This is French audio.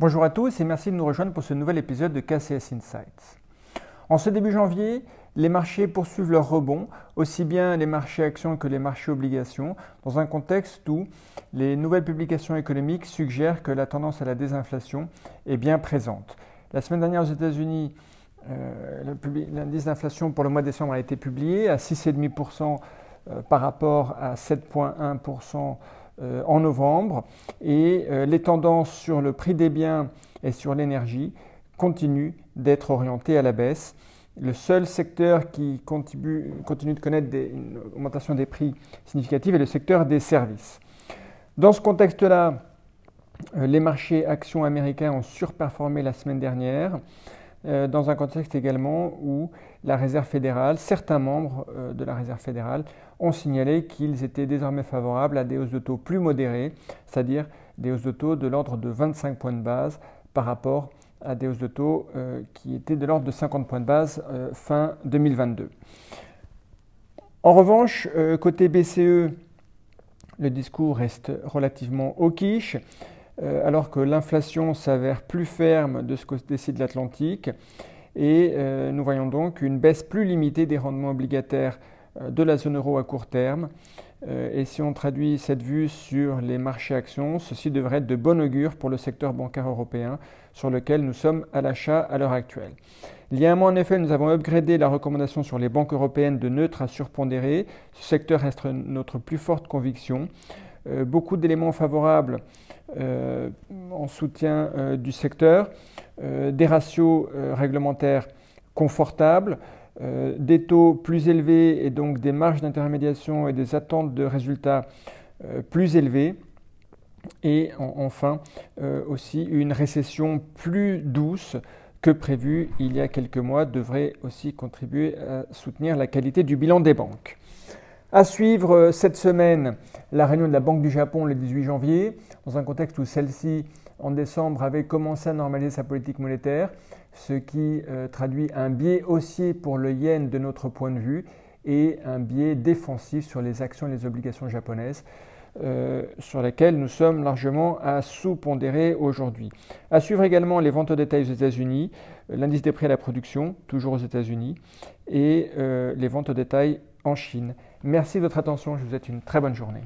Bonjour à tous et merci de nous rejoindre pour ce nouvel épisode de KCS Insights. En ce début janvier, les marchés poursuivent leur rebond, aussi bien les marchés actions que les marchés obligations, dans un contexte où les nouvelles publications économiques suggèrent que la tendance à la désinflation est bien présente. La semaine dernière aux États-Unis, euh, l'indice d'inflation pour le mois de décembre a été publié à 6,5% euh, par rapport à 7,1% euh, en novembre et euh, les tendances sur le prix des biens et sur l'énergie continuent d'être orientées à la baisse. Le seul secteur qui continue, de connaître une augmentation des prix significative est le secteur des services. Dans ce contexte-là, euh, les marchés actions américains ont surperformé la semaine dernière. Euh, dans un contexte également où la Réserve fédérale, certains membres euh, de la Réserve fédérale ont signalé qu'ils étaient désormais favorables à des hausses de taux plus modérées, c'est-à-dire des hausses de taux de l'ordre de 25 points de base par rapport à des hausses de taux euh, qui étaient de l'ordre de 50 points de base fin 2022. En revanche, côté BCE, le discours reste relativement hawkish. Euh, alors que l'inflation s'avère plus ferme de ce côté-ci de l'Atlantique. Et euh, nous voyons donc une baisse plus limitée des rendements obligataires euh, de la zone euro à court terme. et si on traduit cette vue sur les marchés actions, ceci devrait être de bon augure pour le secteur bancaire européen sur lequel nous sommes à l'achat à l'heure actuelle. Il y a un mois, en effet, nous avons upgradé la recommandation sur les banques européennes de neutre à surpondéré. Ce secteur reste notre plus forte conviction. Beaucoup d'éléments favorables euh, en soutien euh, du secteur, euh, des ratios réglementaires confortables, des taux plus élevés et donc des marges d'intermédiation et des attentes de résultats plus élevés. Et enfin, aussi une récession plus douce que prévu il y a quelques mois devrait aussi contribuer à soutenir la qualité du bilan des banques. À suivre euh, cette semaine la réunion de la Banque du Japon le 18 janvier, dans un contexte où celle-ci, en décembre, avait commencé à normaliser sa politique monétaire, ce qui euh, traduit un biais haussier pour le yen de notre point de vue et un biais défensif sur les actions et les obligations japonaises. Euh, sur lesquelles nous sommes largement à sous-pondérer aujourd'hui. À suivre également les ventes au détail aux États-Unis, l'indice des prix à la production, toujours aux États-Unis, et les ventes au détail en Chine. Merci de votre attention, je vous souhaite une très bonne journée.